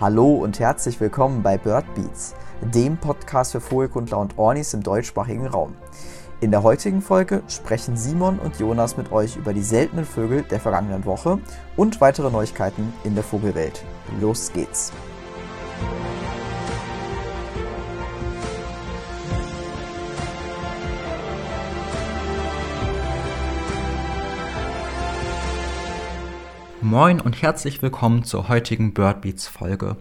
Hallo und herzlich willkommen bei Bird Beats, dem Podcast für Vogelkundler und Ornis im deutschsprachigen Raum. In der heutigen Folge sprechen Simon und Jonas mit euch über die seltenen Vögel der vergangenen Woche und weitere Neuigkeiten in der Vogelwelt. Los geht's! Moin und herzlich willkommen zur heutigen Birdbeats Folge.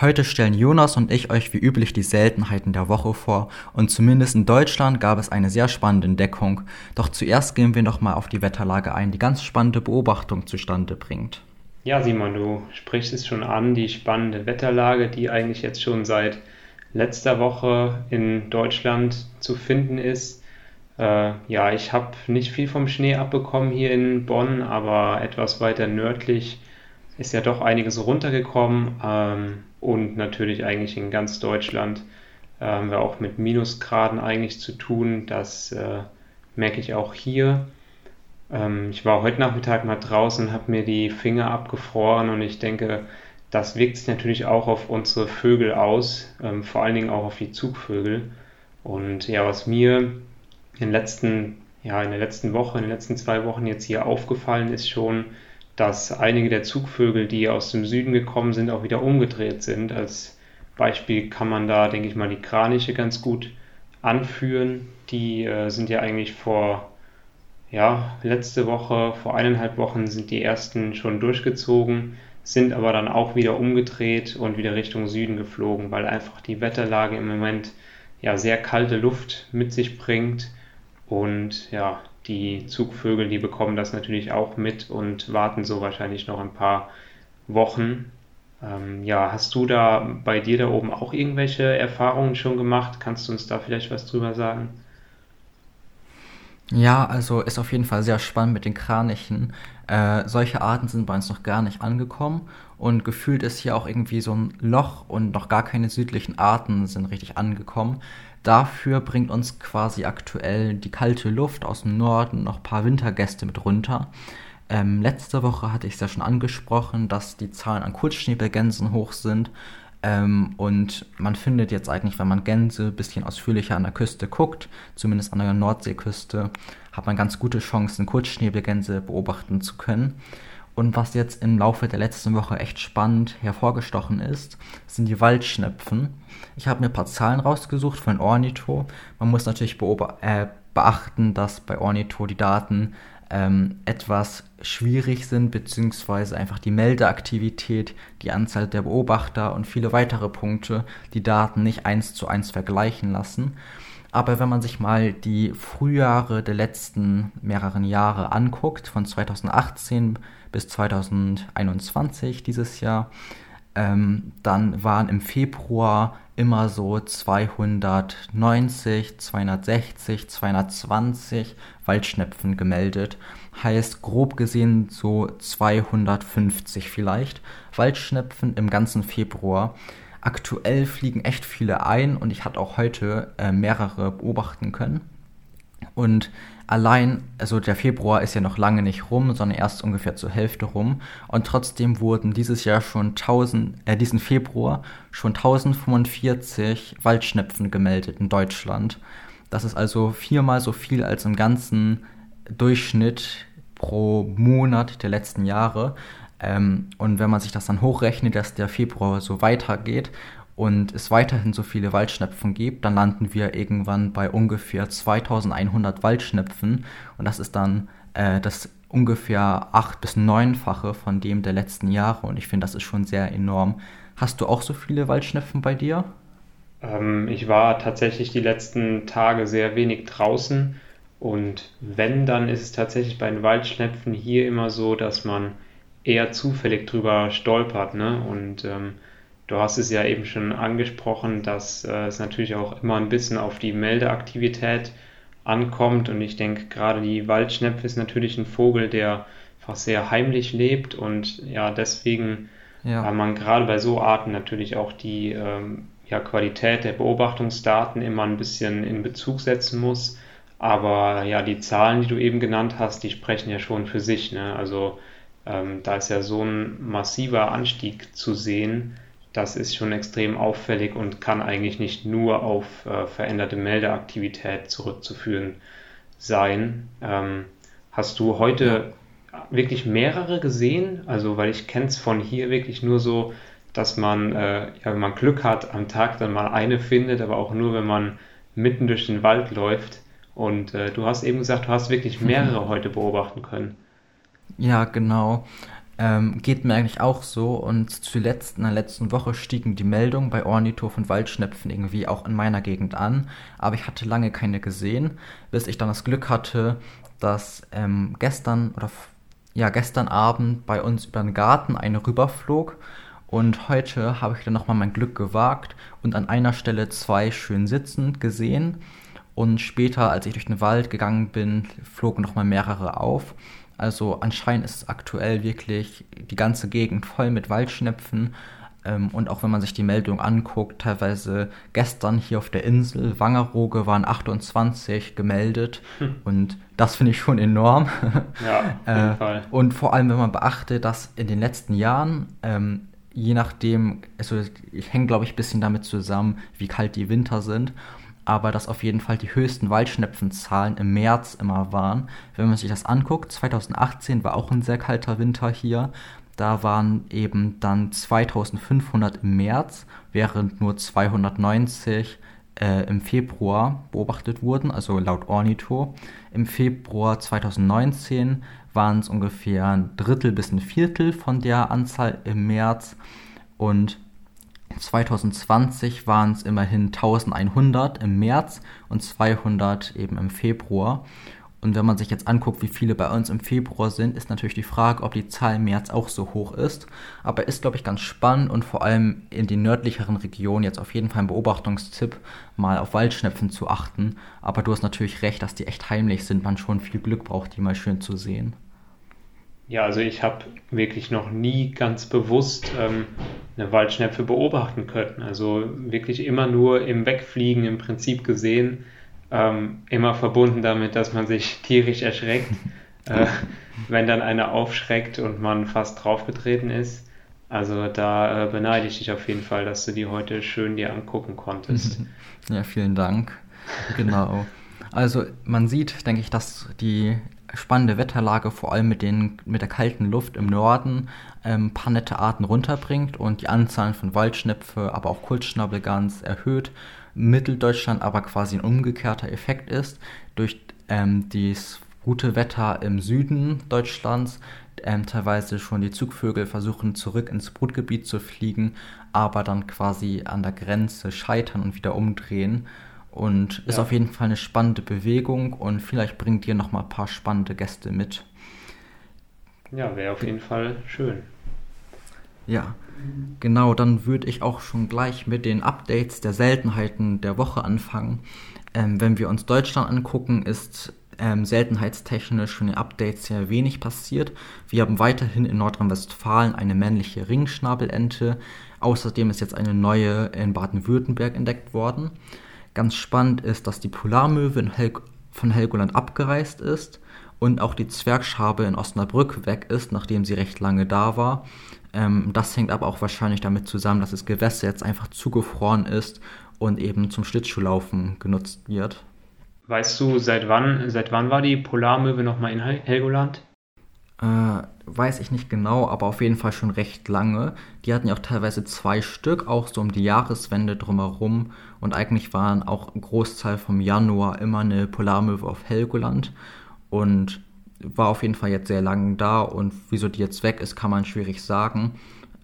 Heute stellen Jonas und ich euch wie üblich die Seltenheiten der Woche vor und zumindest in Deutschland gab es eine sehr spannende Entdeckung. Doch zuerst gehen wir nochmal auf die Wetterlage ein, die ganz spannende Beobachtung zustande bringt. Ja, Simon, du sprichst es schon an, die spannende Wetterlage, die eigentlich jetzt schon seit letzter Woche in Deutschland zu finden ist. Äh, ja, ich habe nicht viel vom Schnee abbekommen hier in Bonn, aber etwas weiter nördlich ist ja doch einiges runtergekommen ähm, und natürlich eigentlich in ganz Deutschland äh, haben wir auch mit Minusgraden eigentlich zu tun. Das äh, merke ich auch hier. Ähm, ich war heute Nachmittag mal draußen, habe mir die Finger abgefroren und ich denke, das wirkt sich natürlich auch auf unsere Vögel aus, ähm, vor allen Dingen auch auf die Zugvögel. Und ja, was mir in, den letzten, ja, in der letzten Woche, in den letzten zwei Wochen jetzt hier aufgefallen ist schon, dass einige der Zugvögel, die aus dem Süden gekommen sind, auch wieder umgedreht sind. Als Beispiel kann man da, denke ich mal, die Kraniche ganz gut anführen. Die äh, sind ja eigentlich vor, ja, letzte Woche, vor eineinhalb Wochen sind die ersten schon durchgezogen, sind aber dann auch wieder umgedreht und wieder Richtung Süden geflogen, weil einfach die Wetterlage im Moment ja sehr kalte Luft mit sich bringt und ja, die Zugvögel, die bekommen das natürlich auch mit und warten so wahrscheinlich noch ein paar Wochen. Ähm, ja, hast du da bei dir da oben auch irgendwelche Erfahrungen schon gemacht? Kannst du uns da vielleicht was drüber sagen? Ja, also ist auf jeden Fall sehr spannend mit den Kranichen. Äh, solche Arten sind bei uns noch gar nicht angekommen und gefühlt ist hier auch irgendwie so ein Loch und noch gar keine südlichen Arten sind richtig angekommen. Dafür bringt uns quasi aktuell die kalte Luft aus dem Norden noch ein paar Wintergäste mit runter. Ähm, letzte Woche hatte ich es ja schon angesprochen, dass die Zahlen an Kurzschnäbelgänsen hoch sind. Ähm, und man findet jetzt eigentlich, wenn man Gänse ein bisschen ausführlicher an der Küste guckt, zumindest an der Nordseeküste, hat man ganz gute Chancen, Kurzschnäbelgänse beobachten zu können. Und was jetzt im Laufe der letzten Woche echt spannend hervorgestochen ist, sind die Waldschnepfen. Ich habe mir ein paar Zahlen rausgesucht von Ornito. Man muss natürlich äh, beachten, dass bei Ornito die Daten ähm, etwas schwierig sind, beziehungsweise einfach die Meldeaktivität, die Anzahl der Beobachter und viele weitere Punkte die Daten nicht eins zu eins vergleichen lassen. Aber wenn man sich mal die Frühjahre der letzten mehreren Jahre anguckt, von 2018 bis 2021 dieses Jahr, ähm, dann waren im Februar immer so 290, 260, 220 Waldschnepfen gemeldet. Heißt grob gesehen so 250 vielleicht Waldschnepfen im ganzen Februar. Aktuell fliegen echt viele ein und ich hatte auch heute äh, mehrere beobachten können. Und allein, also der Februar ist ja noch lange nicht rum, sondern erst ungefähr zur Hälfte rum. Und trotzdem wurden dieses Jahr schon 1000, äh, diesen Februar schon 1045 Waldschnepfen gemeldet in Deutschland. Das ist also viermal so viel als im ganzen Durchschnitt pro Monat der letzten Jahre. Ähm, und wenn man sich das dann hochrechnet, dass der Februar so weitergeht und es weiterhin so viele Waldschnepfen gibt, dann landen wir irgendwann bei ungefähr 2100 Waldschnepfen und das ist dann äh, das ungefähr acht bis neunfache von dem der letzten Jahre und ich finde, das ist schon sehr enorm. Hast du auch so viele Waldschnepfen bei dir? Ähm, ich war tatsächlich die letzten Tage sehr wenig draußen und wenn, dann ist es tatsächlich bei den Waldschnepfen hier immer so, dass man eher zufällig drüber stolpert. Ne? Und ähm, du hast es ja eben schon angesprochen, dass äh, es natürlich auch immer ein bisschen auf die Meldeaktivität ankommt. Und ich denke, gerade die Waldschnepfe ist natürlich ein Vogel, der einfach sehr heimlich lebt und ja, deswegen ja. weil man gerade bei so Arten natürlich auch die ähm, ja, Qualität der Beobachtungsdaten immer ein bisschen in Bezug setzen muss. Aber ja, die Zahlen, die du eben genannt hast, die sprechen ja schon für sich. Ne? Also ähm, da ist ja so ein massiver Anstieg zu sehen, das ist schon extrem auffällig und kann eigentlich nicht nur auf äh, veränderte Meldeaktivität zurückzuführen sein. Ähm, hast du heute wirklich mehrere gesehen? Also, weil ich kenne es von hier wirklich nur so, dass man, äh, ja, wenn man Glück hat, am Tag dann mal eine findet, aber auch nur, wenn man mitten durch den Wald läuft. Und äh, du hast eben gesagt, du hast wirklich mehrere mhm. heute beobachten können. Ja, genau. Ähm, geht mir eigentlich auch so und zuletzt in der letzten Woche stiegen die Meldungen bei Ornithof und Waldschnepfen irgendwie auch in meiner Gegend an, aber ich hatte lange keine gesehen, bis ich dann das Glück hatte, dass ähm, gestern oder ja gestern Abend bei uns über den Garten eine rüberflog und heute habe ich dann nochmal mein Glück gewagt und an einer Stelle zwei schön sitzend gesehen und später, als ich durch den Wald gegangen bin, flogen nochmal mehrere auf also anscheinend ist aktuell wirklich die ganze Gegend voll mit Waldschnepfen. Ähm, und auch wenn man sich die Meldung anguckt, teilweise gestern hier auf der Insel Wangerooge waren 28 gemeldet. Hm. Und das finde ich schon enorm. Ja, auf jeden äh, Fall. Und vor allem, wenn man beachtet, dass in den letzten Jahren ähm, je nachdem, also ich hänge glaube ich ein bisschen damit zusammen, wie kalt die Winter sind aber dass auf jeden Fall die höchsten Waldschnepfenzahlen im März immer waren. Wenn man sich das anguckt, 2018 war auch ein sehr kalter Winter hier. Da waren eben dann 2500 im März, während nur 290 äh, im Februar beobachtet wurden, also laut Ornito. Im Februar 2019 waren es ungefähr ein Drittel bis ein Viertel von der Anzahl im März und 2020 waren es immerhin 1100 im März und 200 eben im Februar. Und wenn man sich jetzt anguckt, wie viele bei uns im Februar sind, ist natürlich die Frage, ob die Zahl im März auch so hoch ist. Aber ist, glaube ich, ganz spannend und vor allem in den nördlicheren Regionen jetzt auf jeden Fall ein Beobachtungstipp, mal auf Waldschnepfen zu achten. Aber du hast natürlich recht, dass die echt heimlich sind, man schon viel Glück braucht, die mal schön zu sehen. Ja, also ich habe wirklich noch nie ganz bewusst ähm, eine Waldschnepfe beobachten können. Also wirklich immer nur im Wegfliegen im Prinzip gesehen. Ähm, immer verbunden damit, dass man sich tierisch erschreckt, äh, wenn dann einer aufschreckt und man fast draufgetreten ist. Also da äh, beneide ich dich auf jeden Fall, dass du die heute schön dir angucken konntest. Ja, vielen Dank. Genau. Also man sieht, denke ich, dass die spannende Wetterlage vor allem mit, den, mit der kalten Luft im Norden ähm, paar nette Arten runterbringt und die Anzahl von Waldschnepfe, aber auch Kurzschnabelgans erhöht. Mitteldeutschland aber quasi ein umgekehrter Effekt ist. Durch ähm, das gute Wetter im Süden Deutschlands ähm, teilweise schon die Zugvögel versuchen zurück ins Brutgebiet zu fliegen, aber dann quasi an der Grenze scheitern und wieder umdrehen. Und ist ja. auf jeden Fall eine spannende Bewegung und vielleicht bringt ihr noch mal ein paar spannende Gäste mit. Ja, wäre auf jeden Fall schön. Ja, genau, dann würde ich auch schon gleich mit den Updates der Seltenheiten der Woche anfangen. Ähm, wenn wir uns Deutschland angucken, ist ähm, seltenheitstechnisch von den Updates sehr wenig passiert. Wir haben weiterhin in Nordrhein-Westfalen eine männliche Ringschnabelente. Außerdem ist jetzt eine neue in Baden-Württemberg entdeckt worden. Ganz spannend ist, dass die Polarmöwe Hel von Helgoland abgereist ist und auch die Zwergschabe in Osnabrück weg ist, nachdem sie recht lange da war. Ähm, das hängt aber auch wahrscheinlich damit zusammen, dass das Gewässer jetzt einfach zugefroren ist und eben zum Schlittschuhlaufen genutzt wird. Weißt du, seit wann, seit wann war die Polarmöwe nochmal in Helgoland? Äh, weiß ich nicht genau, aber auf jeden Fall schon recht lange. Die hatten ja auch teilweise zwei Stück, auch so um die Jahreswende drumherum. Und eigentlich waren auch ein Großteil vom Januar immer eine Polarmöwe auf Helgoland. Und war auf jeden Fall jetzt sehr lange da. Und wieso die jetzt weg ist, kann man schwierig sagen.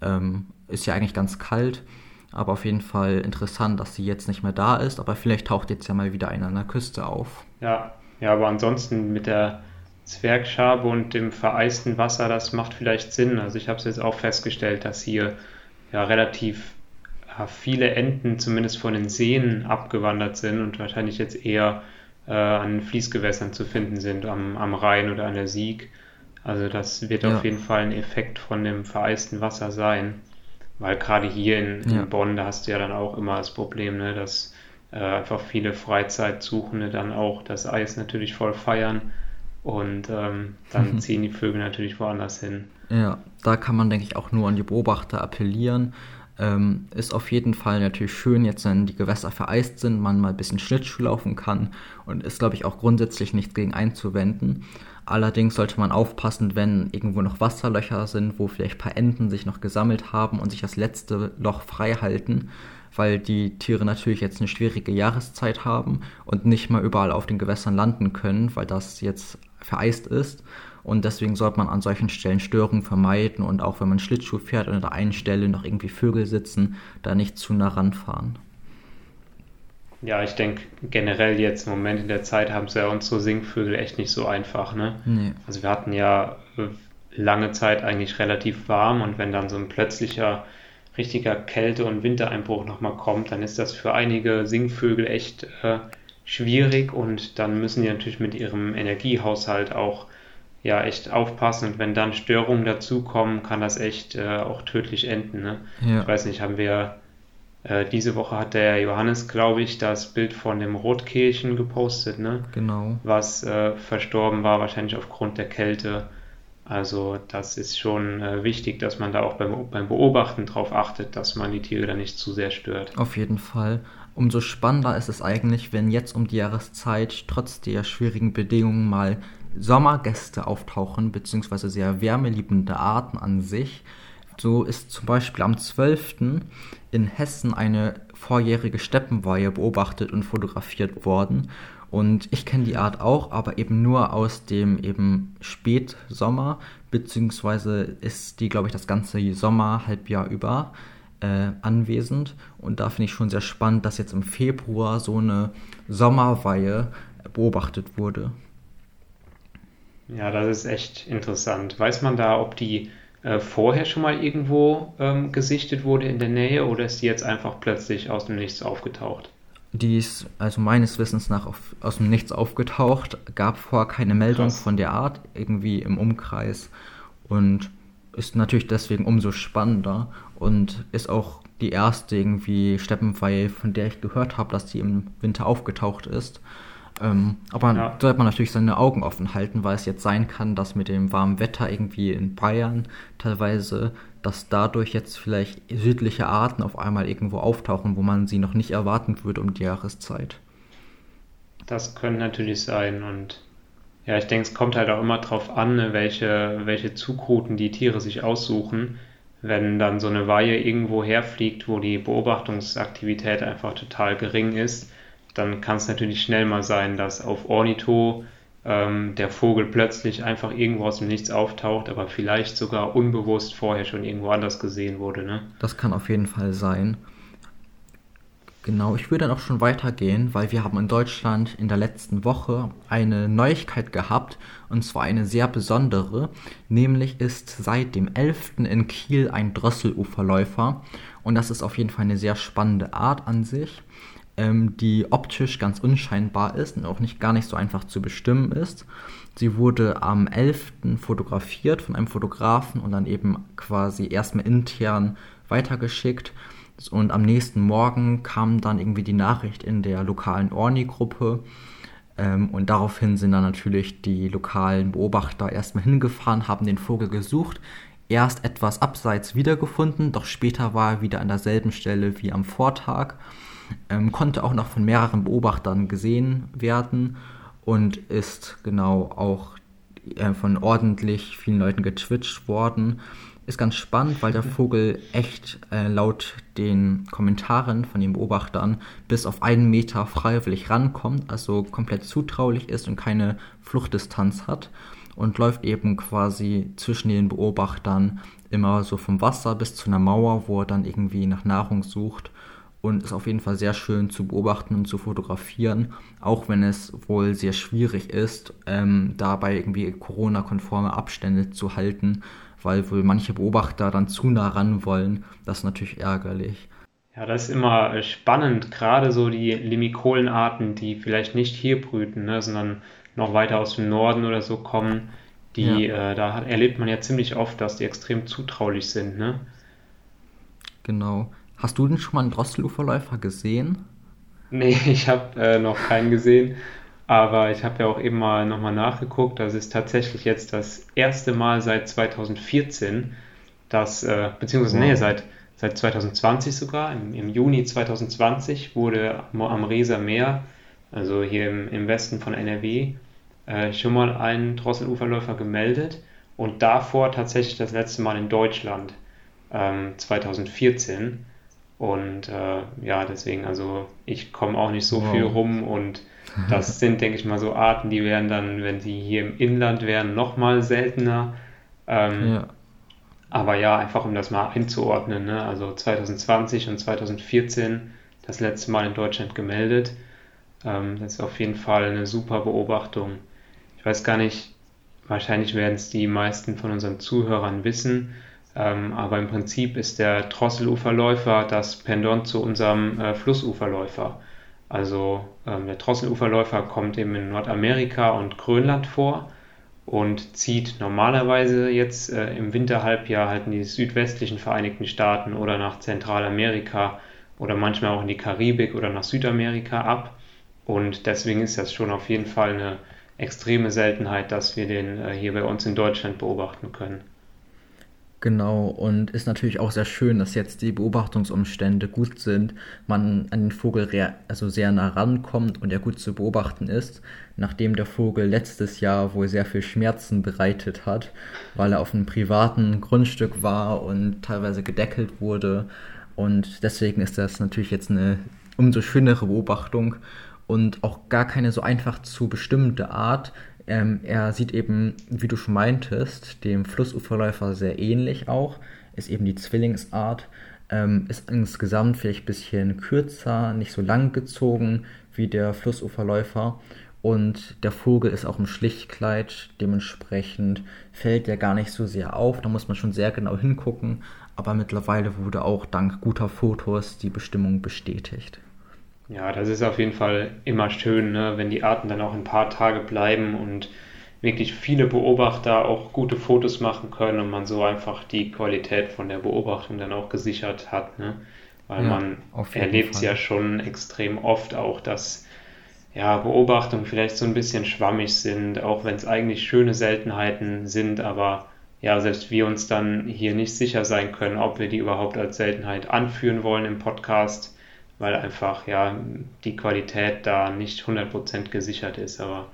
Ähm, ist ja eigentlich ganz kalt. Aber auf jeden Fall interessant, dass sie jetzt nicht mehr da ist. Aber vielleicht taucht jetzt ja mal wieder eine an der Küste auf. Ja, ja, aber ansonsten mit der Zwergschabe und dem vereisten Wasser, das macht vielleicht Sinn. Also ich habe es jetzt auch festgestellt, dass hier ja relativ viele Enten zumindest von den Seen abgewandert sind und wahrscheinlich jetzt eher äh, an Fließgewässern zu finden sind, am, am Rhein oder an der Sieg. Also das wird ja. auf jeden Fall ein Effekt von dem vereisten Wasser sein. Weil gerade hier in, in ja. Bonn, da hast du ja dann auch immer das Problem, ne, dass äh, einfach viele Freizeitsuchende dann auch das Eis natürlich voll feiern und ähm, dann mhm. ziehen die Vögel natürlich woanders hin. Ja, da kann man, denke ich, auch nur an die Beobachter appellieren. Ähm, ist auf jeden Fall natürlich schön, jetzt wenn die Gewässer vereist sind, man mal ein bisschen Schlittschuh laufen kann und ist, glaube ich, auch grundsätzlich nichts gegen einzuwenden. Allerdings sollte man aufpassen, wenn irgendwo noch Wasserlöcher sind, wo vielleicht ein paar Enten sich noch gesammelt haben und sich das letzte Loch frei halten, weil die Tiere natürlich jetzt eine schwierige Jahreszeit haben und nicht mal überall auf den Gewässern landen können, weil das jetzt vereist ist. Und deswegen sollte man an solchen Stellen Störungen vermeiden und auch wenn man Schlittschuh fährt und an der einen Stelle noch irgendwie Vögel sitzen, da nicht zu nah ranfahren. Ja, ich denke generell jetzt im Moment in der Zeit haben es ja unsere Singvögel echt nicht so einfach, ne? Nee. Also wir hatten ja äh, lange Zeit eigentlich relativ warm und wenn dann so ein plötzlicher richtiger Kälte- und Wintereinbruch nochmal kommt, dann ist das für einige Singvögel echt äh, schwierig und dann müssen die natürlich mit ihrem Energiehaushalt auch ja echt aufpassen und wenn dann Störungen dazukommen, kann das echt äh, auch tödlich enden. Ne? Ja. Ich weiß nicht, haben wir äh, diese Woche hat der Johannes, glaube ich, das Bild von dem Rotkehlchen gepostet, ne? Genau. Was äh, verstorben war, wahrscheinlich aufgrund der Kälte. Also das ist schon äh, wichtig, dass man da auch beim, beim Beobachten darauf achtet, dass man die Tiere da nicht zu sehr stört. Auf jeden Fall. Umso spannender ist es eigentlich, wenn jetzt um die Jahreszeit trotz der schwierigen Bedingungen mal Sommergäste auftauchen, beziehungsweise sehr wärmeliebende Arten an sich. So ist zum Beispiel am 12. in Hessen eine vorjährige Steppenweihe beobachtet und fotografiert worden. Und ich kenne die Art auch, aber eben nur aus dem eben Spätsommer, beziehungsweise ist die, glaube ich, das ganze Sommerhalbjahr über äh, anwesend. Und da finde ich schon sehr spannend, dass jetzt im Februar so eine Sommerweihe beobachtet wurde. Ja, das ist echt interessant. Weiß man da, ob die äh, vorher schon mal irgendwo ähm, gesichtet wurde in der Nähe oder ist die jetzt einfach plötzlich aus dem Nichts aufgetaucht? Die ist also meines Wissens nach auf, aus dem Nichts aufgetaucht, gab vorher keine Meldung Krass. von der Art irgendwie im Umkreis und ist natürlich deswegen umso spannender und ist auch die erste irgendwie Steppenweihe, von der ich gehört habe, dass die im Winter aufgetaucht ist. Ähm, aber ja. sollte man natürlich seine Augen offen halten, weil es jetzt sein kann, dass mit dem warmen Wetter irgendwie in Bayern teilweise, dass dadurch jetzt vielleicht südliche Arten auf einmal irgendwo auftauchen, wo man sie noch nicht erwarten würde um die Jahreszeit. Das könnte natürlich sein und ja, ich denke, es kommt halt auch immer drauf an, ne, welche, welche Zugrouten die Tiere sich aussuchen. Wenn dann so eine Weihe irgendwo herfliegt, wo die Beobachtungsaktivität einfach total gering ist, dann kann es natürlich schnell mal sein, dass auf Ornito ähm, der Vogel plötzlich einfach irgendwo aus dem Nichts auftaucht, aber vielleicht sogar unbewusst vorher schon irgendwo anders gesehen wurde. Ne? Das kann auf jeden Fall sein. Genau, ich würde dann auch schon weitergehen, weil wir haben in Deutschland in der letzten Woche eine Neuigkeit gehabt, und zwar eine sehr besondere, nämlich ist seit dem 11. in Kiel ein Drosseluferläufer und das ist auf jeden Fall eine sehr spannende Art an sich ähm, die optisch ganz unscheinbar ist und auch nicht gar nicht so einfach zu bestimmen ist. Sie wurde am 11. fotografiert von einem Fotografen und dann eben quasi erstmal intern weitergeschickt. Und am nächsten Morgen kam dann irgendwie die Nachricht in der lokalen Orni-Gruppe. Ähm, und daraufhin sind dann natürlich die lokalen Beobachter erstmal hingefahren, haben den Vogel gesucht. Erst etwas abseits wiedergefunden, doch später war er wieder an derselben Stelle wie am Vortag ähm, konnte auch noch von mehreren Beobachtern gesehen werden und ist genau auch äh, von ordentlich vielen Leuten getwitcht worden. Ist ganz spannend, weil der Vogel echt äh, laut den Kommentaren von den Beobachtern bis auf einen Meter freiwillig rankommt, also komplett zutraulich ist und keine Fluchtdistanz hat und läuft eben quasi zwischen den Beobachtern immer so vom Wasser bis zu einer Mauer, wo er dann irgendwie nach Nahrung sucht und ist auf jeden Fall sehr schön zu beobachten und zu fotografieren, auch wenn es wohl sehr schwierig ist, ähm, dabei irgendwie Corona-konforme Abstände zu halten, weil wohl manche Beobachter dann zu nah ran wollen. Das ist natürlich ärgerlich. Ja, das ist immer spannend, gerade so die Limikolenarten, die vielleicht nicht hier brüten, ne, sondern noch weiter aus dem Norden oder so kommen. Die, ja. äh, da erlebt man ja ziemlich oft, dass die extrem zutraulich sind, ne? Genau. Hast du denn schon mal einen Drosseluferläufer gesehen? Nee, ich habe äh, noch keinen gesehen. Aber ich habe ja auch eben mal nochmal nachgeguckt. Das ist tatsächlich jetzt das erste Mal seit 2014, dass, äh, beziehungsweise wow. nee, seit, seit 2020 sogar, im, im Juni 2020 wurde am Reser Meer, also hier im, im Westen von NRW, äh, schon mal ein Drosseluferläufer gemeldet und davor tatsächlich das letzte Mal in Deutschland ähm, 2014. Und äh, ja, deswegen, also ich komme auch nicht so wow. viel rum und das sind, denke ich mal, so Arten, die werden dann, wenn sie hier im Inland wären, nochmal seltener. Ähm, ja. Aber ja, einfach um das mal einzuordnen, ne? also 2020 und 2014 das letzte Mal in Deutschland gemeldet. Ähm, das ist auf jeden Fall eine super Beobachtung. Ich weiß gar nicht, wahrscheinlich werden es die meisten von unseren Zuhörern wissen, ähm, aber im Prinzip ist der Drosseluferläufer das Pendant zu unserem äh, Flussuferläufer. Also ähm, der Drosseluferläufer kommt eben in Nordamerika und Grönland vor und zieht normalerweise jetzt äh, im Winterhalbjahr halt in die südwestlichen Vereinigten Staaten oder nach Zentralamerika oder manchmal auch in die Karibik oder nach Südamerika ab. Und deswegen ist das schon auf jeden Fall eine extreme Seltenheit, dass wir den äh, hier bei uns in Deutschland beobachten können. Genau, und ist natürlich auch sehr schön, dass jetzt die Beobachtungsumstände gut sind, man an den Vogel also sehr nah rankommt und er gut zu beobachten ist, nachdem der Vogel letztes Jahr wohl sehr viel Schmerzen bereitet hat, weil er auf einem privaten Grundstück war und teilweise gedeckelt wurde. Und deswegen ist das natürlich jetzt eine umso schönere Beobachtung und auch gar keine so einfach zu bestimmte Art, ähm, er sieht eben, wie du schon meintest, dem Flussuferläufer sehr ähnlich auch, ist eben die Zwillingsart, ähm, ist insgesamt vielleicht ein bisschen kürzer, nicht so lang gezogen wie der Flussuferläufer. Und der Vogel ist auch im Schlichtkleid, dementsprechend fällt er gar nicht so sehr auf, da muss man schon sehr genau hingucken, aber mittlerweile wurde auch dank guter Fotos die Bestimmung bestätigt. Ja, das ist auf jeden Fall immer schön, ne, wenn die Arten dann auch ein paar Tage bleiben und wirklich viele Beobachter auch gute Fotos machen können und man so einfach die Qualität von der Beobachtung dann auch gesichert hat. Ne? Weil ja, man erlebt es ja schon extrem oft auch, dass ja, Beobachtungen vielleicht so ein bisschen schwammig sind, auch wenn es eigentlich schöne Seltenheiten sind, aber ja, selbst wir uns dann hier nicht sicher sein können, ob wir die überhaupt als Seltenheit anführen wollen im Podcast weil einfach ja die Qualität da nicht 100% gesichert ist. Aber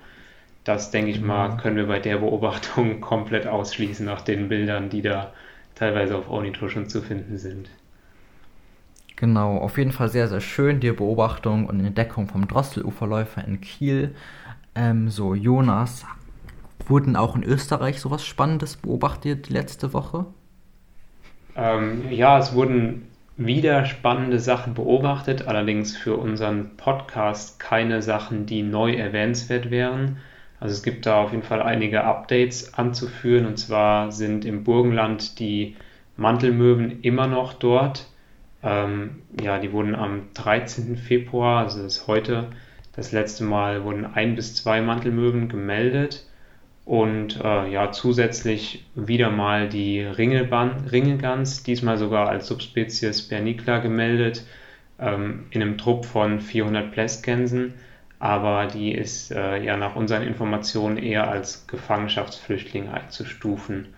das, denke ich mal, mhm. können wir bei der Beobachtung komplett ausschließen nach den Bildern, die da teilweise auf Ornito schon zu finden sind. Genau, auf jeden Fall sehr, sehr schön, die Beobachtung und Entdeckung vom Drosseluferläufer in Kiel. Ähm, so, Jonas, wurden auch in Österreich sowas Spannendes beobachtet letzte Woche? Ähm, ja, es wurden wieder spannende Sachen beobachtet, allerdings für unseren Podcast keine Sachen, die neu erwähnenswert wären. Also es gibt da auf jeden Fall einige Updates anzuführen und zwar sind im Burgenland die Mantelmöwen immer noch dort. Ähm, ja, die wurden am 13. Februar, also das ist heute, das letzte Mal wurden ein bis zwei Mantelmöwen gemeldet. Und äh, ja, zusätzlich wieder mal die Ringelgans, diesmal sogar als Subspezies Bernicla gemeldet, ähm, in einem Trupp von 400 Plästgänsen. Aber die ist äh, ja nach unseren Informationen eher als Gefangenschaftsflüchtling einzustufen.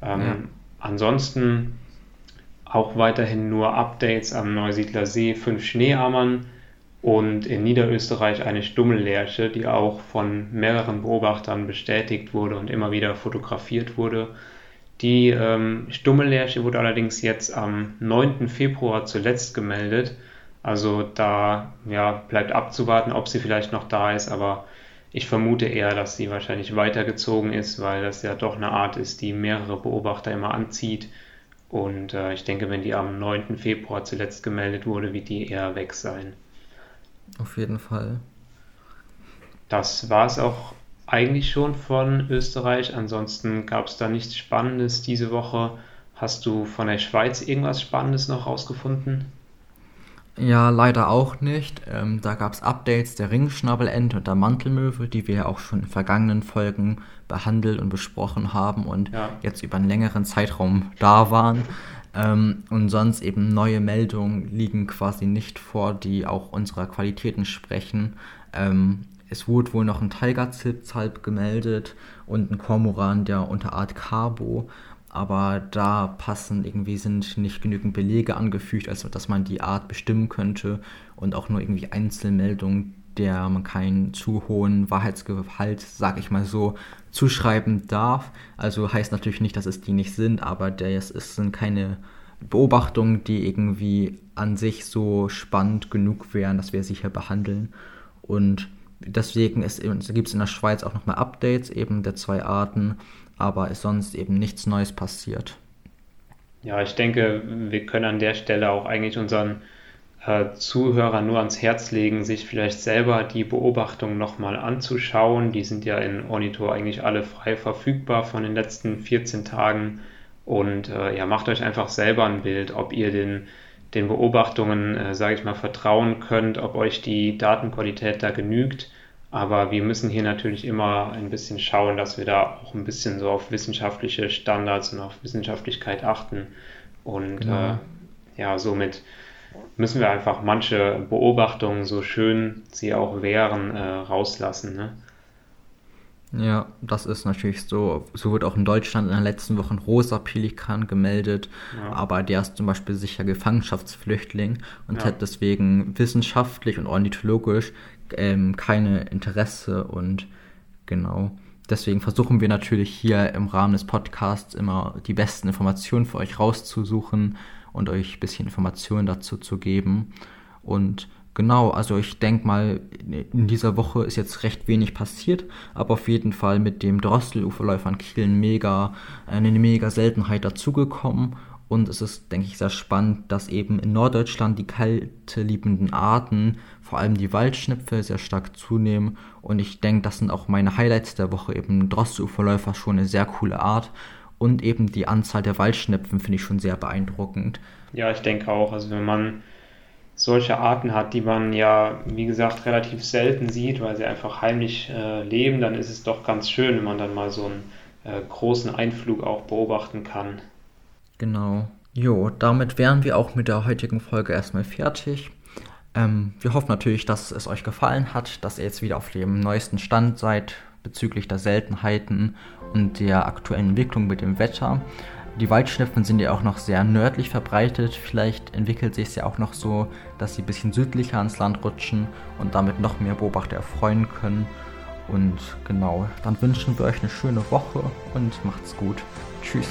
Ähm, ja. Ansonsten auch weiterhin nur Updates am Neusiedler See, fünf Schneeammern und in Niederösterreich eine Stummellerche, die auch von mehreren Beobachtern bestätigt wurde und immer wieder fotografiert wurde. Die ähm, Stummellerche wurde allerdings jetzt am 9. Februar zuletzt gemeldet. Also da ja, bleibt abzuwarten, ob sie vielleicht noch da ist, aber ich vermute eher, dass sie wahrscheinlich weitergezogen ist, weil das ja doch eine Art ist, die mehrere Beobachter immer anzieht. Und äh, ich denke, wenn die am 9. Februar zuletzt gemeldet wurde, wird die eher weg sein. Auf jeden Fall. Das war es auch eigentlich schon von Österreich. Ansonsten gab es da nichts Spannendes diese Woche. Hast du von der Schweiz irgendwas Spannendes noch rausgefunden? Ja, leider auch nicht. Ähm, da gab es Updates der Ringschnabelente und der Mantelmöwe, die wir ja auch schon in vergangenen Folgen behandelt und besprochen haben und ja. jetzt über einen längeren Zeitraum da waren. Ähm, und sonst eben neue Meldungen liegen quasi nicht vor, die auch unserer Qualität entsprechen. Ähm, es wurde wohl noch ein Tiger-Zipzalp gemeldet und ein Kormoran der Unterart Carbo. aber da passen irgendwie sind nicht genügend Belege angefügt, als dass man die Art bestimmen könnte und auch nur irgendwie Einzelmeldungen, der man keinen zu hohen Wahrheitsgehalt, sag ich mal so, zuschreiben darf. Also heißt natürlich nicht, dass es die nicht sind, aber das sind keine Beobachtungen, die irgendwie an sich so spannend genug wären, dass wir sie hier behandeln. Und deswegen gibt es in der Schweiz auch nochmal Updates eben der zwei Arten, aber ist sonst eben nichts Neues passiert. Ja, ich denke, wir können an der Stelle auch eigentlich unseren äh, Zuhörern nur ans Herz legen, sich vielleicht selber die Beobachtungen nochmal anzuschauen. Die sind ja in Ornitor eigentlich alle frei verfügbar von den letzten 14 Tagen. Und äh, ja, macht euch einfach selber ein Bild, ob ihr den, den Beobachtungen, äh, sage ich mal, vertrauen könnt, ob euch die Datenqualität da genügt. Aber wir müssen hier natürlich immer ein bisschen schauen, dass wir da auch ein bisschen so auf wissenschaftliche Standards und auf Wissenschaftlichkeit achten. Und genau. äh, ja, somit müssen wir einfach manche Beobachtungen, so schön sie auch wären, äh, rauslassen. Ne? Ja, das ist natürlich so. So wird auch in Deutschland in den letzten Wochen rosa Pelikan gemeldet, ja. aber der ist zum Beispiel sicher Gefangenschaftsflüchtling und ja. hat deswegen wissenschaftlich und ornithologisch ähm, keine Interesse und genau. Deswegen versuchen wir natürlich hier im Rahmen des Podcasts immer die besten Informationen für euch rauszusuchen und euch ein bisschen Informationen dazu zu geben. Und genau, also ich denke mal, in dieser Woche ist jetzt recht wenig passiert, aber auf jeden Fall mit dem Drosseluferläufer an Kiel mega, eine mega Seltenheit dazugekommen. Und es ist, denke ich, sehr spannend, dass eben in Norddeutschland die kalte liebenden Arten, vor allem die Waldschnipfel, sehr stark zunehmen. Und ich denke, das sind auch meine Highlights der Woche. Eben Drosseluferläufer schon eine sehr coole Art und eben die Anzahl der Waldschnepfen finde ich schon sehr beeindruckend. Ja, ich denke auch. Also wenn man solche Arten hat, die man ja, wie gesagt, relativ selten sieht, weil sie einfach heimlich äh, leben, dann ist es doch ganz schön, wenn man dann mal so einen äh, großen Einflug auch beobachten kann. Genau. Jo, damit wären wir auch mit der heutigen Folge erstmal fertig. Ähm, wir hoffen natürlich, dass es euch gefallen hat, dass ihr jetzt wieder auf dem neuesten Stand seid bezüglich der Seltenheiten und der aktuellen Entwicklung mit dem Wetter. Die Waldschnepfen sind ja auch noch sehr nördlich verbreitet. Vielleicht entwickelt sich es ja auch noch so, dass sie ein bisschen südlicher ans Land rutschen und damit noch mehr Beobachter erfreuen können. Und genau, dann wünschen wir euch eine schöne Woche und macht's gut. Tschüss.